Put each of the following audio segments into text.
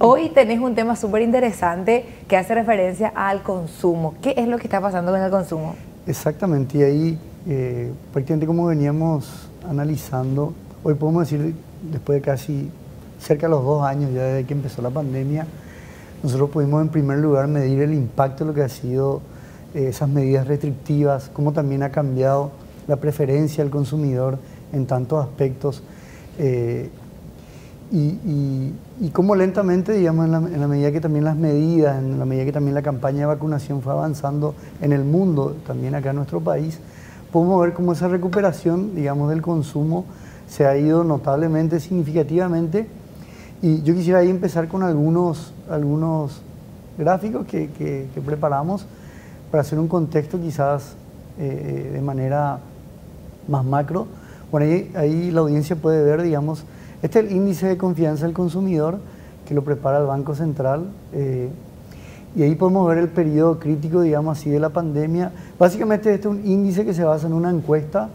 Hoy tenés un tema súper interesante que hace referencia al consumo. ¿Qué es lo que está pasando con el consumo? Exactamente, y ahí eh, prácticamente como veníamos analizando, hoy podemos decir, después de casi cerca de los dos años ya desde que empezó la pandemia, nosotros pudimos en primer lugar medir el impacto de lo que ha sido eh, esas medidas restrictivas, cómo también ha cambiado la preferencia del consumidor en tantos aspectos eh, y, cómo lentamente, digamos, en la, medida que también las medidas, en la medida que también la campaña de vacunación fue avanzando en el mundo, también acá en nuestro país, podemos ver cómo esa recuperación, digamos, del consumo se ha ido notablemente, significativamente. Y yo quisiera ahí empezar con algunos, algunos gráficos que, preparamos para hacer un contexto quizás eh, de manera más macro. Bueno, ahí, ahí, la audiencia puede ver, digamos, este es el índice de confianza del consumidor que lo prepara el Banco Central. Eh, y ahí podemos ver el periodo crítico, digamos así, de la pandemia. Básicamente este es un índice que se basa en una encuesta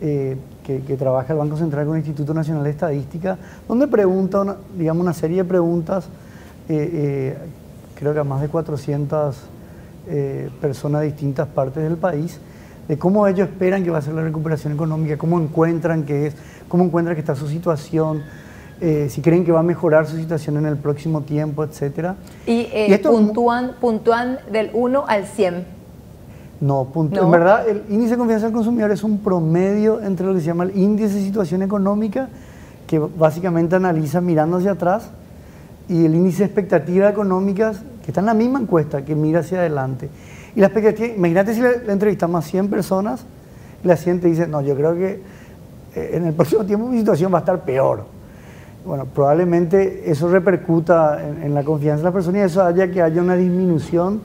eh, que, trabaja el Banco Central con el Instituto Nacional de Estadística, donde pregunta, una, digamos, una serie de preguntas, eh, creo que a más de 400 personas de distintas partes del país, de cómo ellos esperan que va a ser la recuperación económica, cómo encuentran que es, cómo encuentran que está su situación, eh, si creen que va a mejorar su situación en el próximo tiempo, etc. ¿Y, eh, puntúan, del 1 al 100? No, en verdad el índice de confianza del consumidor es un promedio entre lo que se llama el índice de situación económica, que básicamente analiza mirando hacia atrás, y el índice de expectativas económicas, que está en la misma encuesta, que mira hacia adelante. Y la expectativa, imagínate si le, entrevistamos a 100 personas, y la 100 te dice, no, yo creo que eh, en el próximo tiempo mi situación va a estar peor bueno, probablemente eso repercuta en, la confianza de la persona y eso haya que haya una disminución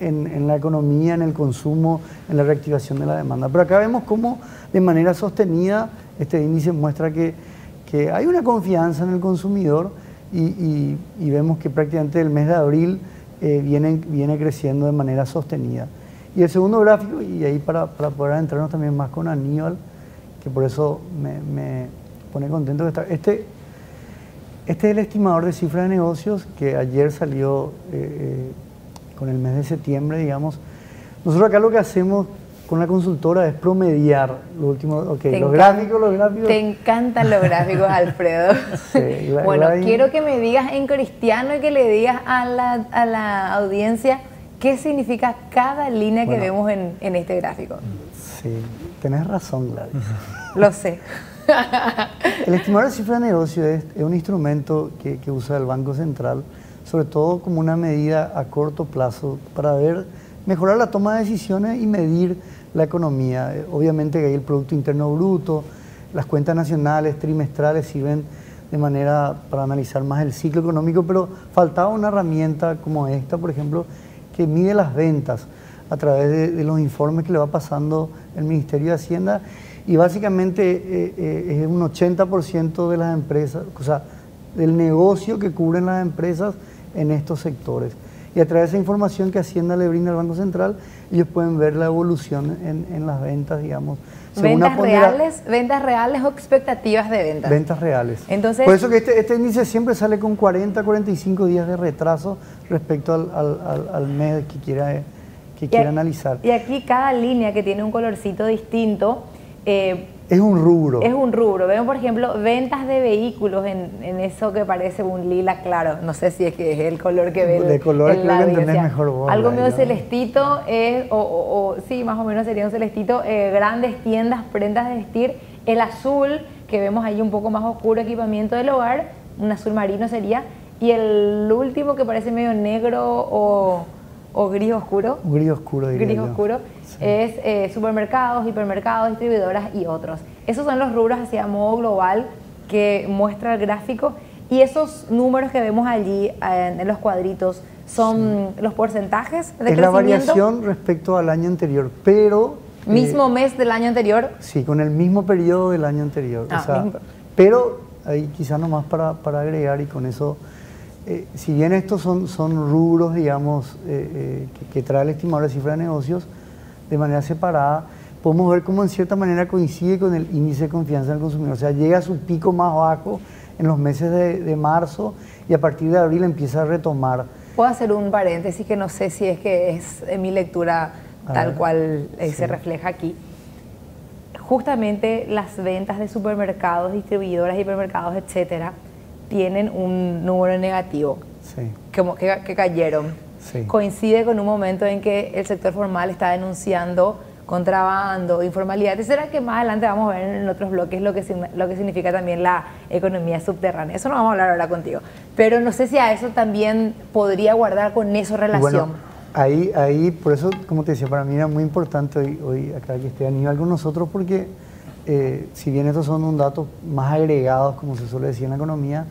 en, la economía, en el consumo, en la reactivación de la demanda. Pero acá vemos cómo de manera sostenida este índice muestra que, hay una confianza en el consumidor y, vemos que prácticamente el mes de abril eh, viene, viene creciendo de manera sostenida. Y el segundo gráfico, y ahí para, poder adentrarnos también más con Aníbal, que por eso me, pone contento que está. Este, este es el estimador de cifras de negocios que ayer salió eh, eh, con el mes de septiembre, digamos. Nosotros acá lo que hacemos con la consultora es promediar los últimos, ok, los gráficos, los gráficos. Te encantan los gráficos, Alfredo. bueno, quiero que me digas en cristiano y que le digas a la, audiencia qué significa cada línea que vemos en, en, este gráfico. Sí, tenés razón, Gladys. Lo sé. el estimador de cifra de negocio es, un instrumento que, usa el Banco Central, sobre todo como una medida a corto plazo para ver, mejorar la toma de decisiones y medir la economía. Eh, obviamente que ahí el Producto Interno Bruto, las cuentas nacionales, trimestrales sirven de manera para analizar más el ciclo económico, pero faltaba una herramienta como esta, por ejemplo, que mide las ventas a través de, de los informes que le va pasando el Ministerio de Hacienda y básicamente eh, eh, es un 80% de las empresas, o sea, del negocio que cubren las empresas en estos sectores. Y a través de esa información que Hacienda le brinda al Banco Central, ellos pueden ver la evolución en, las ventas, digamos. ¿Ventas reales, ¿Ventas reales o expectativas de ventas? Ventas reales. Entonces, Por eso que este, este índice siempre sale con 40, 45 días de retraso respecto al, mes que quiera, que quiera analizar. Y aquí cada línea que tiene un colorcito distinto eh, es un rubro. Es un rubro. Vemos, por ejemplo, ventas de vehículos en, eso que parece un lila claro. No sé si es que es el color que ve. De color creo que mejor Algo medio celestito, es, o, sí, más o menos sería un celestito. Eh, grandes tiendas, prendas de vestir. El azul, que vemos ahí un poco más oscuro, equipamiento del hogar. Un azul marino sería. Y el último que parece medio negro o o gris oscuro. Gris oscuro, diría Gris oscuro. Es eh, supermercados, hipermercados, distribuidoras y otros. Esos son los rubros hacia modo global que muestra el gráfico. Y esos números que vemos allí en los cuadritos son los porcentajes de es la variación respecto al año anterior, pero... ¿Mismo eh, mes del año anterior? Sí, con el mismo periodo del año anterior. Ah, pero ahí quizá nomás para, para agregar y con eso eh, si bien estos son, son rubros, digamos, eh, eh, que, trae el estimador de cifra de negocios de manera separada, podemos ver cómo en cierta manera coincide con el índice de confianza del consumidor. O sea, llega a su pico más bajo en los meses de, marzo y a partir de abril empieza a retomar. Puedo hacer un paréntesis que no sé si es que es en mi lectura tal cual eh, se refleja aquí. Justamente las ventas de supermercados, distribuidoras, hipermercados, etcétera, tienen un número negativo, como que, que cayeron. Coincide con un momento en que el sector formal está denunciando contrabando, informalidad, etcétera, que más adelante vamos a ver en otros bloques lo que, lo que significa también la economía subterránea. Eso no vamos a hablar ahora contigo. Pero no sé si a eso también podría guardar con eso relación. ahí, ahí, por eso, como te decía, para mí era muy importante hoy, acá que esté Aníbal con nosotros, porque eh, si bien estos son un dato más agregados, como se suele decir en la economía,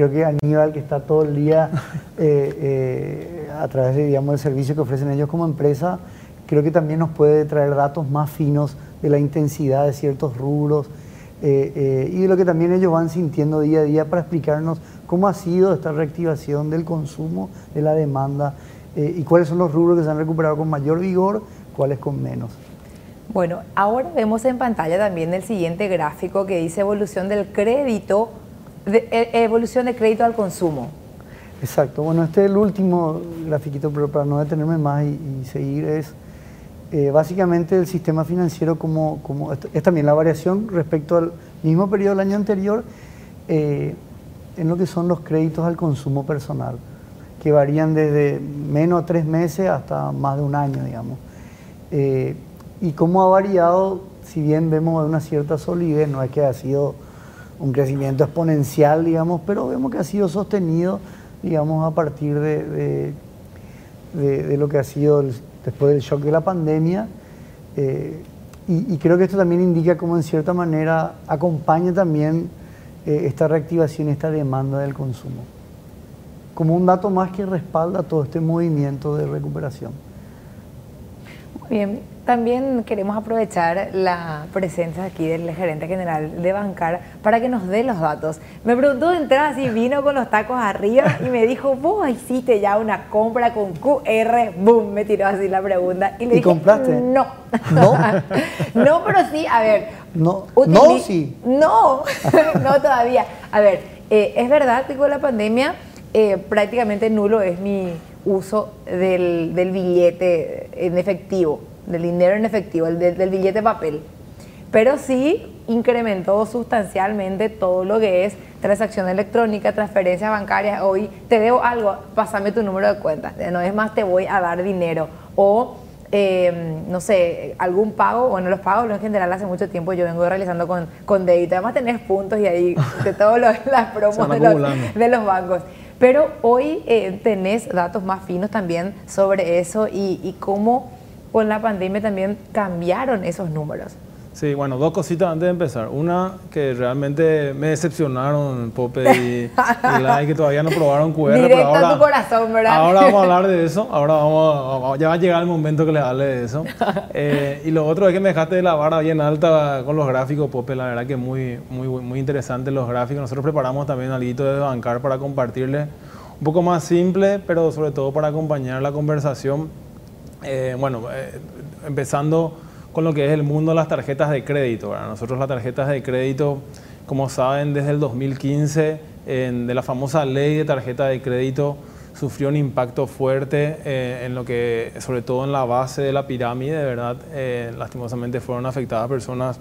creo que Aníbal, que está todo el día eh, eh, a través de, digamos, del servicio que ofrecen ellos como empresa, creo que también nos puede traer datos más finos de la intensidad de ciertos rubros eh, eh, y de lo que también ellos van sintiendo día a día para explicarnos cómo ha sido esta reactivación del consumo, de la demanda eh, y cuáles son los rubros que se han recuperado con mayor vigor, cuáles con menos. Bueno, ahora vemos en pantalla también el siguiente gráfico que dice evolución del crédito, de, evolución de crédito al consumo. Exacto, bueno, este es el último grafiquito, pero para no detenerme más y seguir es eh, básicamente el sistema financiero como, como es también la variación respecto al mismo periodo del año anterior eh, en lo que son los créditos al consumo personal, que varían desde menos de tres meses hasta más de un año, digamos. Eh, y cómo ha variado, si bien vemos una cierta solidez, no es que ha sido un crecimiento exponencial, digamos, pero vemos que ha sido sostenido, digamos, a partir de, de, lo que ha sido después del shock de la pandemia. Eh, y, creo que esto también indica cómo en cierta manera acompaña también eh, esta reactivación, esta demanda del consumo. Como un dato más que respalda todo este movimiento de recuperación. Muy bien, también queremos aprovechar la presencia aquí del gerente general de Bancar para que nos dé los datos. Me preguntó de entrada si vino con los tacos arriba y me dijo, vos hiciste ya una compra con QR, boom, me tiró así la pregunta. Y le dije, compraste? No. ¿No? no, pero sí, a ver. No, no sí. No, no todavía. A ver, eh, es verdad que con la pandemia eh, prácticamente nulo es mi uso del, del billete en efectivo del dinero en efectivo, el del billete papel. Pero sí incrementó sustancialmente todo lo que es transacción electrónica, transferencias bancarias. Hoy te debo algo, pásame tu número de cuenta. No es más, te voy a dar dinero. O, em, no sé, algún pago. Bueno, los pagos en general hace mucho tiempo yo vengo realizando con, con débito. Además tenés puntos y ahí de todas las promos de los, de los, bancos. Pero hoy eh, tenés datos más finos también sobre eso y, y cómo con la pandemia también cambiaron esos números. Sí, bueno, dos cositas antes de empezar. Una que realmente me decepcionaron, Pope y, y que todavía no probaron QR. Directo ahora, a tu corazón, ¿verdad? Ahora vamos a hablar de eso. Ahora vamos, ya va a llegar el momento que les hable de eso. Eh, y lo otro es que me dejaste de la vara bien alta con los gráficos, Pope. La verdad que muy, muy, muy interesantes los gráficos. Nosotros preparamos también algo de bancar para compartirles un poco más simple, pero sobre todo para acompañar la conversación eh, bueno, eh, empezando con lo que es el mundo de las tarjetas de crédito. Nosotros las tarjetas de crédito, como saben, desde el 2015, de la famosa ley de tarjeta de crédito, sufrió un impacto fuerte eh, en lo que, sobre todo en la base de la pirámide, de verdad, lastimosamente fueron afectadas personas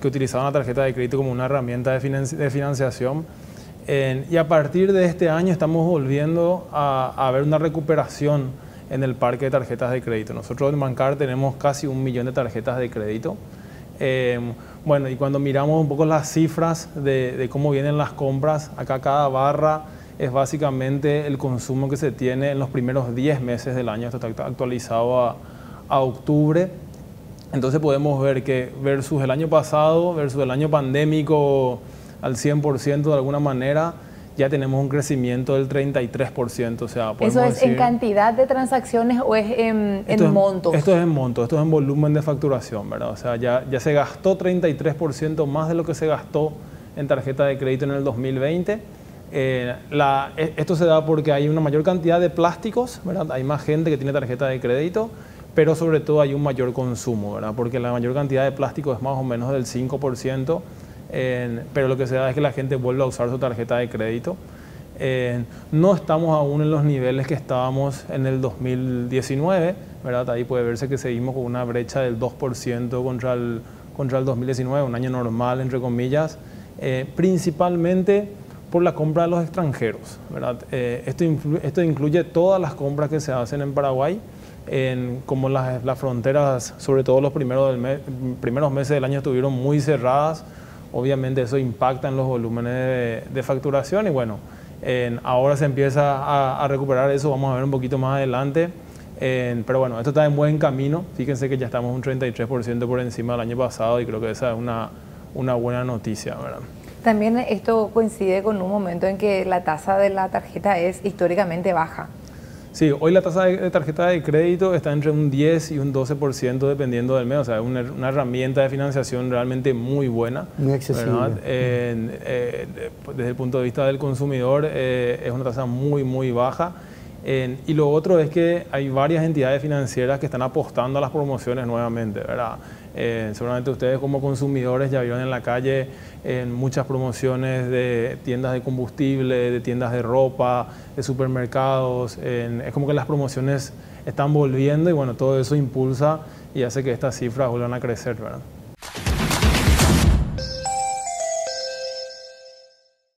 que utilizaban la tarjeta de crédito como una herramienta de, financiación. y a partir de este año estamos volviendo a, a ver una recuperación en el parque de tarjetas de crédito. Nosotros en Bancar tenemos casi un millón de tarjetas de crédito. Em, bueno, y cuando miramos un poco las cifras de, cómo vienen las compras, acá cada barra es básicamente el consumo que se tiene en los primeros 10 meses del año. Esto está actualizado a, a octubre. Entonces podemos ver que versus el año pasado, versus el año pandémico al 100% de alguna manera, ya tenemos un crecimiento del 33%. O sea, ¿Eso es en cantidad de transacciones o es en, en montos? Esto es en monto, esto es en volumen de facturación, ¿verdad? O sea, ya, ya se gastó 33% más de lo que se gastó en tarjeta de crédito en el 2020. Eh, la, e, esto se da porque hay una mayor cantidad de plásticos, ¿verdad? Hay más gente que tiene tarjeta de crédito, pero sobre todo hay un mayor consumo, ¿verdad? Porque la mayor cantidad de plástico es más o menos del 5% pero lo que se da es que la gente vuelve a usar su tarjeta de crédito. no estamos aún en los niveles que estábamos en el 2019, ¿verdad? Ahí puede verse que seguimos con una brecha del 2% contra el, contra el 2019, un año normal, entre comillas, eh, principalmente por la compra de los extranjeros, ¿verdad? Eh, esto, esto incluye todas las compras que se hacen en Paraguay, en, como las, las, fronteras, sobre todo los primeros, del primeros meses del año estuvieron muy cerradas, obviamente eso impacta en los volúmenes de, facturación y bueno, ahora se empieza a, recuperar eso, vamos a ver un poquito más adelante. pero bueno, esto está en buen camino. Fíjense que ya estamos un 33% por encima del año pasado y creo que esa es una, una buena noticia. También esto coincide con un momento en que la tasa de la tarjeta es históricamente baja. Sí, hoy la tasa de tarjeta de crédito está entre un 10 y un 12% dependiendo del mes, o sea, es una, herramienta de financiación realmente muy buena. Muy accesible. Eh, desde el punto de vista del consumidor eh, es una tasa muy, muy baja. Y lo otro es que hay varias entidades financieras que están apostando a las promociones nuevamente, ¿verdad? Eh, seguramente ustedes como consumidores ya vieron en la calle en muchas promociones de tiendas de combustible, de tiendas de ropa, de supermercados. es como que las promociones están volviendo y bueno, todo eso impulsa y hace que estas cifras vuelvan a crecer, ¿verdad?